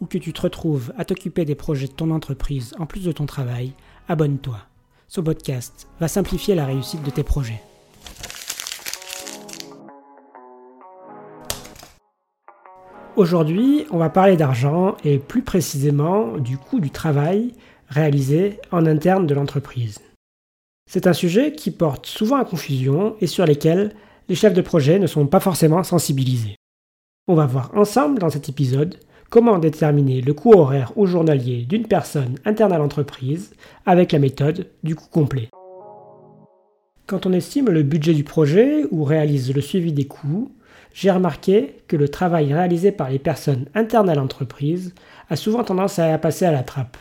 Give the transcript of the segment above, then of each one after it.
ou que tu te retrouves à t'occuper des projets de ton entreprise en plus de ton travail, abonne-toi. Ce podcast va simplifier la réussite de tes projets. Aujourd'hui, on va parler d'argent et plus précisément du coût du travail réalisé en interne de l'entreprise. C'est un sujet qui porte souvent à confusion et sur lesquels les chefs de projet ne sont pas forcément sensibilisés. On va voir ensemble dans cet épisode comment déterminer le coût horaire ou journalier d'une personne interne à l'entreprise avec la méthode du coût complet? Quand on estime le budget du projet ou réalise le suivi des coûts, j'ai remarqué que le travail réalisé par les personnes internes à l'entreprise a souvent tendance à passer à la trappe.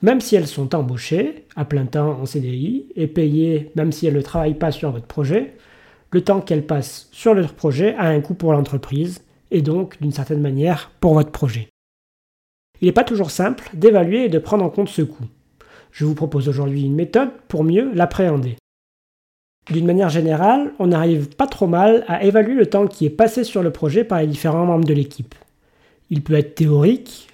Même si elles sont embauchées à plein temps en CDI et payées même si elles ne travaillent pas sur votre projet, le temps qu'elles passent sur leur projet a un coût pour l'entreprise et donc d'une certaine manière pour votre projet. Il n'est pas toujours simple d'évaluer et de prendre en compte ce coût. Je vous propose aujourd'hui une méthode pour mieux l'appréhender. D'une manière générale, on n'arrive pas trop mal à évaluer le temps qui est passé sur le projet par les différents membres de l'équipe. Il peut être théorique,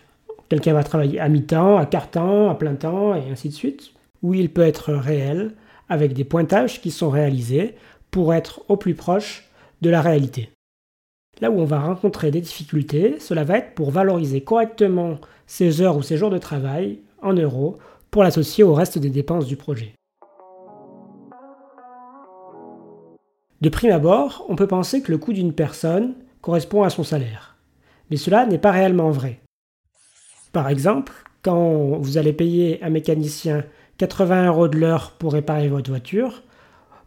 quelqu'un va travailler à mi-temps, à quart-temps, à plein temps, et ainsi de suite, ou il peut être réel, avec des pointages qui sont réalisés pour être au plus proche de la réalité. Là où on va rencontrer des difficultés, cela va être pour valoriser correctement ces heures ou ces jours de travail en euros pour l'associer au reste des dépenses du projet. De prime abord, on peut penser que le coût d'une personne correspond à son salaire. Mais cela n'est pas réellement vrai. Par exemple, quand vous allez payer un mécanicien 80 euros de l'heure pour réparer votre voiture,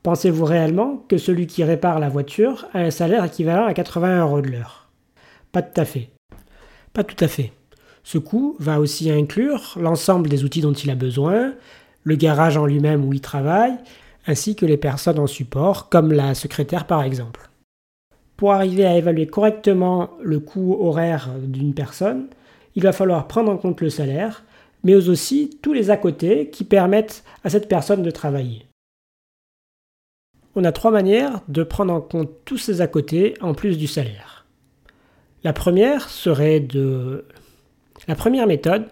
Pensez-vous réellement que celui qui répare la voiture a un salaire équivalent à 80 euros de l'heure? Pas tout à fait. Pas tout à fait. Ce coût va aussi inclure l'ensemble des outils dont il a besoin, le garage en lui-même où il travaille, ainsi que les personnes en support, comme la secrétaire par exemple. Pour arriver à évaluer correctement le coût horaire d'une personne, il va falloir prendre en compte le salaire, mais aussi tous les à côté qui permettent à cette personne de travailler. On a trois manières de prendre en compte tous ces à côté en plus du salaire. La première serait de la première méthode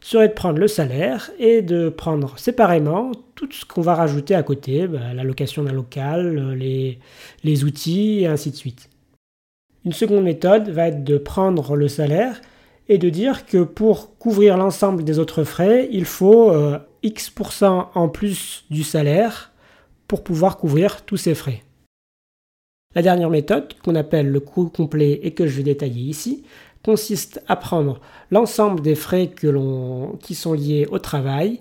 serait de prendre le salaire et de prendre séparément tout ce qu'on va rajouter à côté, bah, la location d'un local, les, outils et ainsi de suite. Une seconde méthode va être de prendre le salaire et de dire que pour couvrir l'ensemble des autres frais, il faut euh, X% en plus du salaire pour pouvoir couvrir tous ces frais. La dernière méthode, qu'on appelle le coût complet et que je vais détailler ici, consiste à prendre l'ensemble des frais qui sont liés au travail,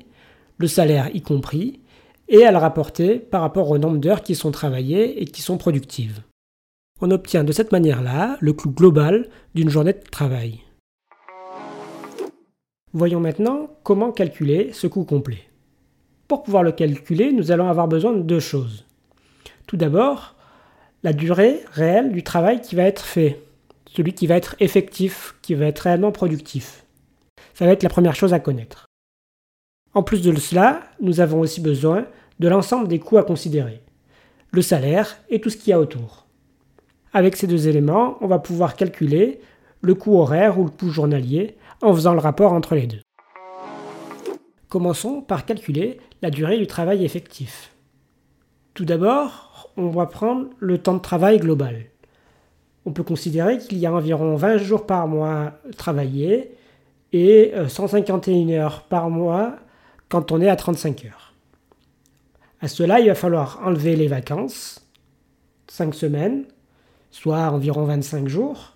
le salaire y compris, et à le rapporter par rapport au nombre d'heures qui sont travaillées et qui sont productives. On obtient de cette manière-là le coût global d'une journée de travail. Voyons maintenant comment calculer ce coût complet. Pour pouvoir le calculer, nous allons avoir besoin de deux choses. Tout d'abord, la durée réelle du travail qui va être fait, celui qui va être effectif, qui va être réellement productif. Ça va être la première chose à connaître. En plus de cela, nous avons aussi besoin de l'ensemble des coûts à considérer, le salaire et tout ce qu'il y a autour. Avec ces deux éléments, on va pouvoir calculer le coût horaire ou le coût journalier en faisant le rapport entre les deux. Commençons par calculer la durée du travail effectif. Tout d'abord, on va prendre le temps de travail global. On peut considérer qu'il y a environ 20 jours par mois travaillés et 151 euh, heures par mois quand on est à 35 heures. À cela, il va falloir enlever les vacances, 5 semaines, soit environ 25 jours,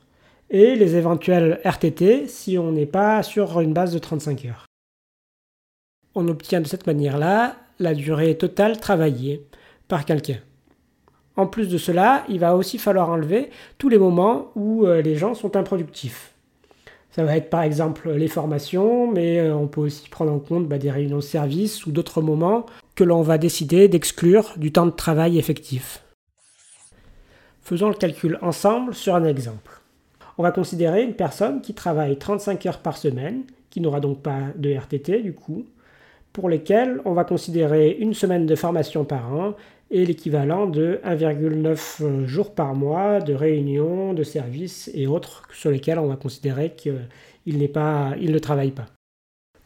et les éventuels RTT si on n'est pas sur une base de 35 heures. On obtient de cette manière-là la durée totale travaillée par quelqu'un. En plus de cela, il va aussi falloir enlever tous les moments où euh, les gens sont improductifs. Ça va être par exemple les formations, mais euh, on peut aussi prendre en compte bah, des réunions de service ou d'autres moments que l'on va décider d'exclure du temps de travail effectif. Faisons le calcul ensemble sur un exemple. On va considérer une personne qui travaille 35 heures par semaine, qui n'aura donc pas de RTT du coup, pour lesquelles on va considérer une semaine de formation par an et l'équivalent de 1,9 jours par mois de réunions, de services et autres sur lesquels on va considérer qu'il il ne travaille pas.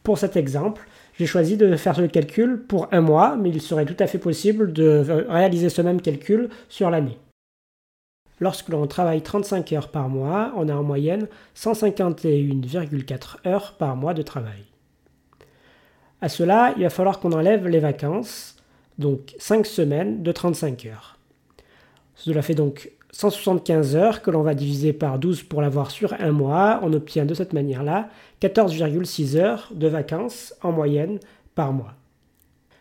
Pour cet exemple, j'ai choisi de faire le calcul pour un mois, mais il serait tout à fait possible de réaliser ce même calcul sur l'année. Lorsque l'on travaille 35 heures par mois, on a en moyenne 151,4 heures par mois de travail. À cela, il va falloir qu'on enlève les vacances, donc 5 semaines de 35 heures. Cela fait donc 175 heures que l'on va diviser par 12 pour l'avoir sur un mois. On obtient de cette manière-là 14,6 heures de vacances en moyenne par mois.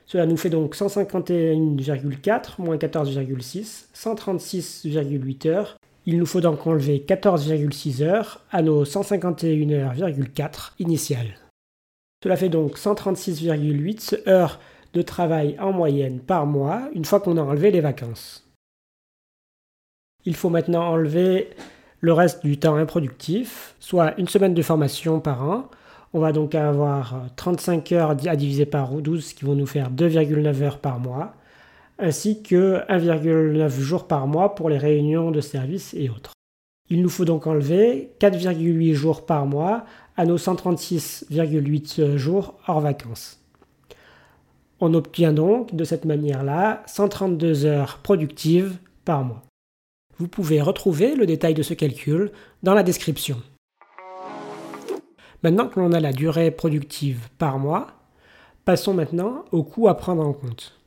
Cela nous fait donc 151,4 moins 14,6, 136,8 heures. Il nous faut donc enlever 14,6 heures à nos 151,4 initiales. Cela fait donc 136,8 heures de travail en moyenne par mois une fois qu'on a enlevé les vacances. Il faut maintenant enlever le reste du temps improductif, soit une semaine de formation par an, on va donc avoir 35 heures à diviser par 12, qui vont nous faire 2,9 heures par mois, ainsi que 1,9 jours par mois pour les réunions de service et autres. Il nous faut donc enlever 4,8 jours par mois à nos 136,8 jours hors vacances. On obtient donc de cette manière-là 132 heures productives par mois. Vous pouvez retrouver le détail de ce calcul dans la description. Maintenant que l'on a la durée productive par mois, passons maintenant au coût à prendre en compte.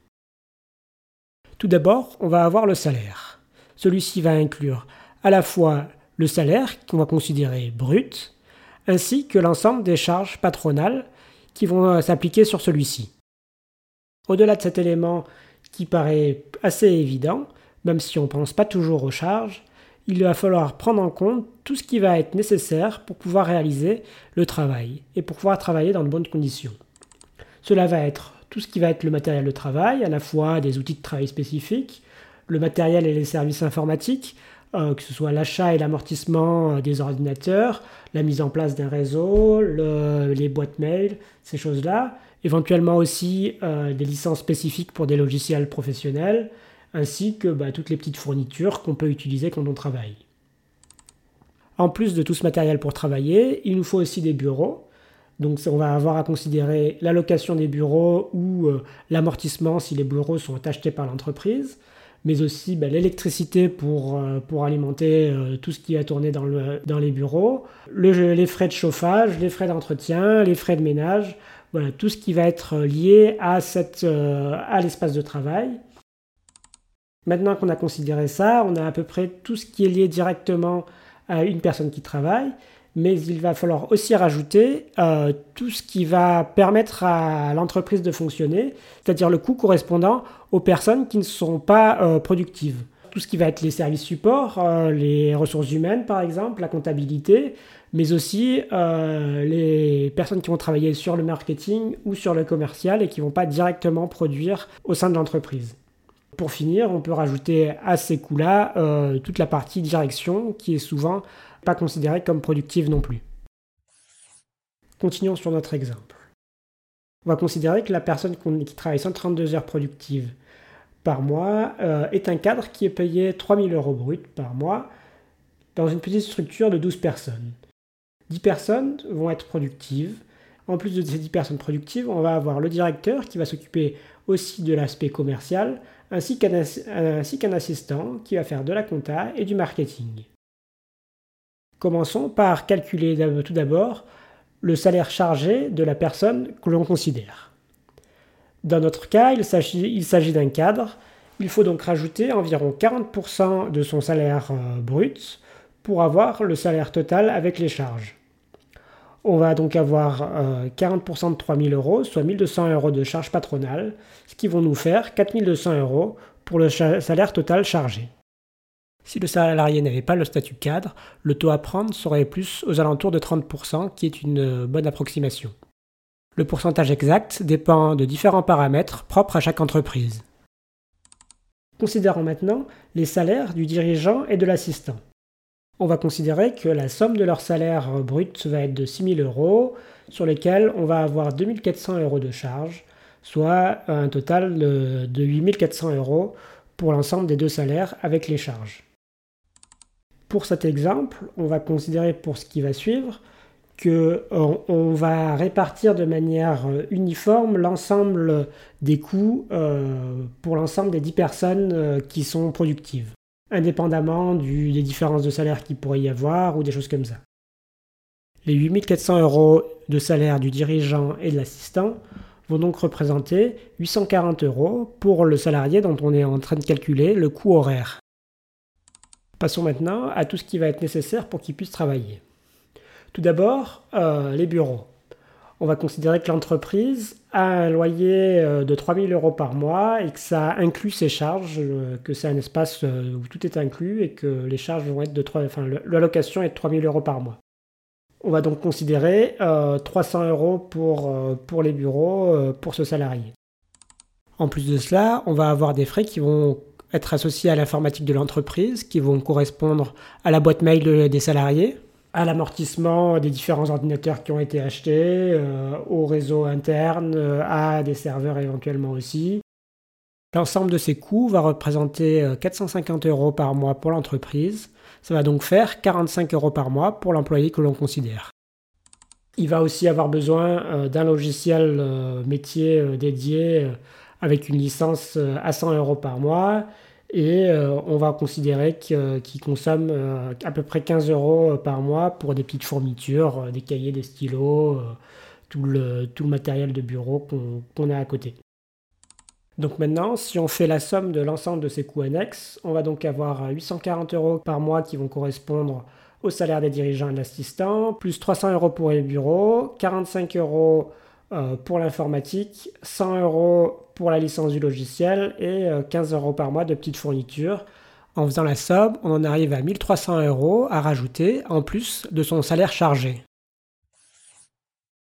Tout d'abord, on va avoir le salaire. Celui-ci va inclure à la fois le salaire qu'on va considérer brut, ainsi que l'ensemble des charges patronales qui vont euh, s'appliquer sur celui-ci. Au-delà de cet élément qui paraît assez évident, même si on ne pense pas toujours aux charges, il va falloir prendre en compte tout ce qui va être nécessaire pour pouvoir réaliser le travail et pour pouvoir travailler dans de bonnes conditions. Cela va être tout ce qui va être le matériel de travail, à la fois des outils de travail spécifiques, le matériel et les services informatiques, que ce soit l'achat et l'amortissement euh, des ordinateurs, la mise en place d'un réseau, les boîtes mail, ces choses-là, éventuellement aussi euh, des licences spécifiques pour des logiciels professionnels, ainsi que bah, toutes les petites fournitures qu'on peut utiliser quand on travaille. En plus de tout ce matériel pour travailler, il nous faut aussi des bureaux. Donc on va avoir à considérer l'allocation des bureaux ou euh, l'amortissement si les bureaux sont achetés par l'entreprise, mais aussi bah, l'électricité pour, euh, alimenter euh, tout ce qui a tourné dans, le, dans les bureaux, les frais de chauffage, les frais d'entretien, les frais de ménage, tout ce qui va être lié à, cette, à l'espace de travail. Maintenant qu'on a considéré ça, on a à peu près tout ce qui est lié directement à une personne qui travaille, mais il va falloir aussi rajouter euh, tout ce qui va permettre à l'entreprise de fonctionner, c'est-à-dire le coût correspondant aux personnes qui ne sont pas euh, productives. Tout ce qui va être les services supports, euh, les ressources humaines par exemple, la comptabilité, mais aussi les personnes qui vont travailler sur le marketing ou sur le commercial et qui ne vont pas directement produire au sein de l'entreprise. Pour finir, on peut rajouter à ces coûts-là toute la partie direction qui est souvent pas considérée comme productive non plus. Continuons sur notre exemple. On va considérer que la personne qui travaille 132 heures productives par mois euh, est un cadre qui est payé 3000 euros brut par mois dans une petite structure de 12 personnes. 10 personnes vont être productives. En plus de ces 10 personnes productives, on va avoir le directeur qui va s'occuper aussi de l'aspect commercial, ainsi qu'un assistant qui va faire de la compta et du marketing. Commençons par calculer tout d'abord le salaire chargé de la personne que l'on considère. Dans notre cas, il s'agit d'un cadre. Il faut donc rajouter environ 40% de son salaire euh, brut pour avoir le salaire total avec les charges. On va donc avoir 40% euh, de 3000 euros, soit 1200 euros de charges patronales, ce qui vont nous faire 4200 euros pour le salaire total chargé. Si le salarié n'avait pas le statut cadre, le taux à prendre serait plus aux alentours de 30%, qui est une bonne approximation. Le pourcentage exact dépend de différents paramètres propres à chaque entreprise. Considérons maintenant les salaires du dirigeant et de l'assistant. On va considérer que la somme de leur salaire brut va être de 6 000 euros, sur lesquels on va avoir 2 400 euros de charges, soit un total de 8 400 euros pour l'ensemble des deux salaires avec les charges. Pour cet exemple, on va considérer pour ce qui va suivre que on, va répartir de manière euh, uniforme l'ensemble des coûts euh, pour l'ensemble des 10 personnes euh, qui sont productives, indépendamment des différences de salaire qu'il pourrait y avoir ou des choses comme ça. Les 8400 euros de salaire du dirigeant et de l'assistant vont donc représenter 840 euros pour le salarié dont on est en train de calculer le coût horaire. Passons maintenant à tout ce qui va être nécessaire pour qu'il puisse travailler. Tout d'abord, euh, les bureaux. On va considérer que l'entreprise a un loyer euh, de 3000 euros par mois et que ça inclut ses charges, euh, que c'est un espace où tout est inclus et que les charges vont être de 3, enfin, l'allocation est de 3000 euros par mois. On va donc considérer 300 euros pour, pour les bureaux pour ce salarié. En plus de cela, on va avoir des frais qui vont être associés à l'informatique de l'entreprise, qui vont correspondre à la boîte mail des salariés, à l'amortissement des différents ordinateurs qui ont été achetés, euh, au réseau interne, euh, à des serveurs éventuellement aussi. L'ensemble de ces coûts va représenter 450 euh, euros par mois pour l'entreprise. Ça va donc faire 45 euros par mois pour l'employé que l'on considère. Il va aussi avoir besoin d'un logiciel métier dédié avec une licence à 100 euros par mois et euh, on va considérer qu'il consomme euh, à peu près 15 euros euh, par mois pour des petites fournitures, des cahiers, des stylos, tout le, tout, le, matériel de bureau qu'on a à côté. Donc maintenant, si on fait la somme de l'ensemble de ces coûts annexes, on va donc avoir 840 euros par mois qui vont correspondre au salaire des dirigeants et de l'assistant, plus 300 euros pour les bureaux, 45 euros euh, pour l'informatique, 100 euros pour la licence du logiciel et 15 euh, euros par mois de petites fournitures. En faisant la somme, on en arrive à 1300 euros à rajouter en plus de son salaire chargé.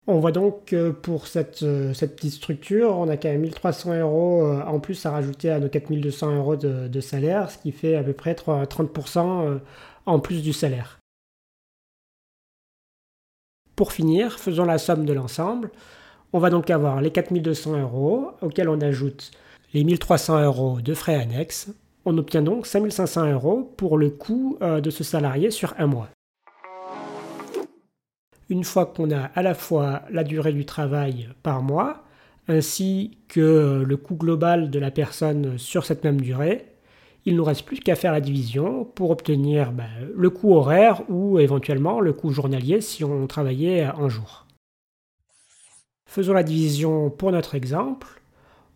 On voit donc que pour cette, euh, petite structure, on a quand même 1300 euros en plus à rajouter à nos 4200 euros de salaire, ce qui fait à peu près 30% en plus du salaire. Pour finir, faisons la somme de l'ensemble. On va donc avoir les 4200 euros auxquels on ajoute les 1300 euros de frais annexes. On obtient donc 5500 euros pour le coût euh, de ce salarié sur un mois. Une fois qu'on a à la fois la durée du travail par mois, ainsi que le coût global de la personne sur cette même durée, il nous reste plus qu'à faire la division pour obtenir ben, le coût horaire ou éventuellement le coût journalier si on travaillait en jour. Faisons la division pour notre exemple.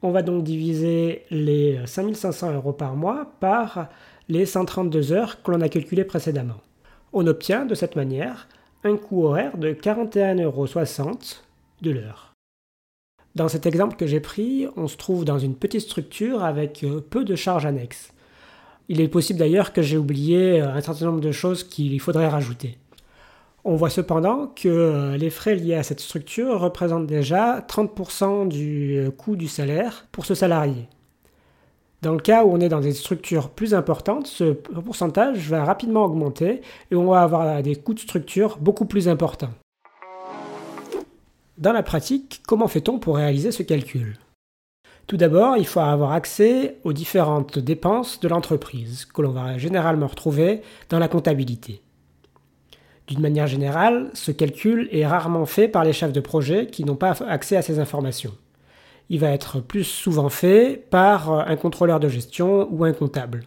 On va donc diviser les 5500 euros par mois par les 132 heures que l'on a calculées précédemment. On obtient de cette manière un coût horaire de 41,60 euros de l'heure. Dans cet exemple que j'ai pris, on se trouve dans une petite structure avec peu de charges annexes. Il est possible d'ailleurs que j'ai oublié un certain nombre de choses qu'il faudrait rajouter. On voit cependant que euh, les frais liés à cette structure représentent déjà 30% du euh, coût du salaire pour ce salarié. Dans le cas où on est dans des structures plus importantes, ce pourcentage va rapidement augmenter et on va avoir des coûts de structure beaucoup plus importants. Dans la pratique, comment fait-on pour réaliser ce calcul? Tout d'abord, il faut avoir accès aux différentes dépenses de l'entreprise que l'on va généralement retrouver dans la comptabilité. D'une manière générale, ce calcul est rarement fait par les chefs de projet qui n'ont pas accès à ces informations. Il va être plus souvent fait par un contrôleur de gestion ou un comptable.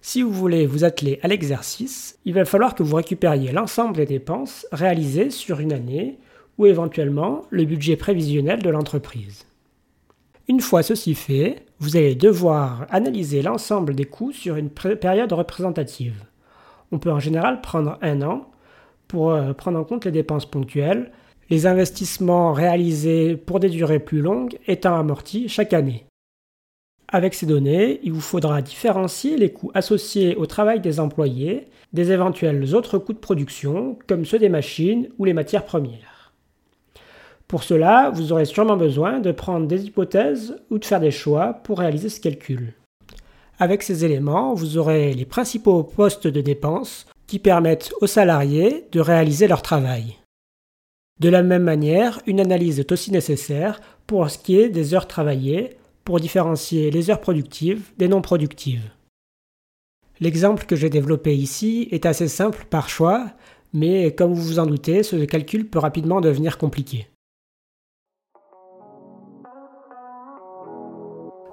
Si vous voulez vous atteler à l'exercice, il va falloir que vous récupériez l'ensemble des dépenses réalisées sur une année ou éventuellement le budget prévisionnel de l'entreprise. Une fois ceci fait, vous allez devoir analyser l'ensemble des coûts sur une période représentative on peut en général prendre un an pour euh, prendre en compte les dépenses ponctuelles, les investissements réalisés pour des durées plus longues étant amortis chaque année. Avec ces données, il vous faudra différencier les coûts associés au travail des employés des éventuels autres coûts de production, comme ceux des machines ou les matières premières. Pour cela, vous aurez sûrement besoin de prendre des hypothèses ou de faire des choix pour réaliser ce calcul. Avec ces éléments, vous aurez les principaux postes de dépenses qui permettent aux salariés de réaliser leur travail. De la même manière, une analyse est aussi nécessaire pour ce qui est des heures travaillées, pour différencier les heures productives des non productives. L'exemple que j'ai développé ici est assez simple par choix, mais comme vous vous en doutez, ce calcul peut rapidement devenir compliqué.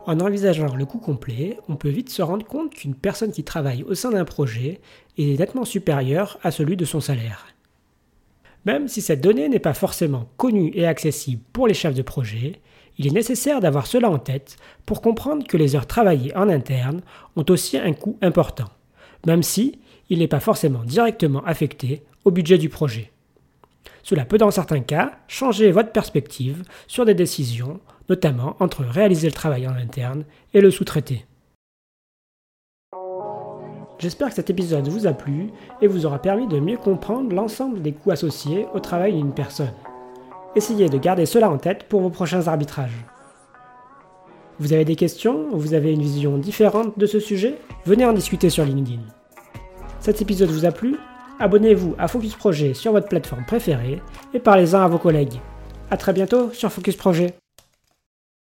En envisageant le coût complet, on peut vite se rendre compte qu'une personne qui travaille au sein d'un projet est nettement supérieure à celui de son salaire. Même si cette donnée n'est pas forcément connue et accessible pour les chefs de projet, il est nécessaire d'avoir cela en tête pour comprendre que les heures travaillées en interne ont aussi un coût important, même si il n'est pas forcément directement affecté au budget du projet. Cela peut dans certains cas changer votre perspective sur des décisions, notamment entre réaliser le travail en interne et le sous-traiter. J'espère que cet épisode vous a plu et vous aura permis de mieux comprendre l'ensemble des coûts associés au travail d'une personne. Essayez de garder cela en tête pour vos prochains arbitrages. Vous avez des questions ou vous avez une vision différente de ce sujet? Venez en discuter sur LinkedIn. Cet épisode vous a plu? Abonnez-vous à Focus Projet sur votre plateforme préférée et parlez-en à vos collègues. A très bientôt sur Focus Projet.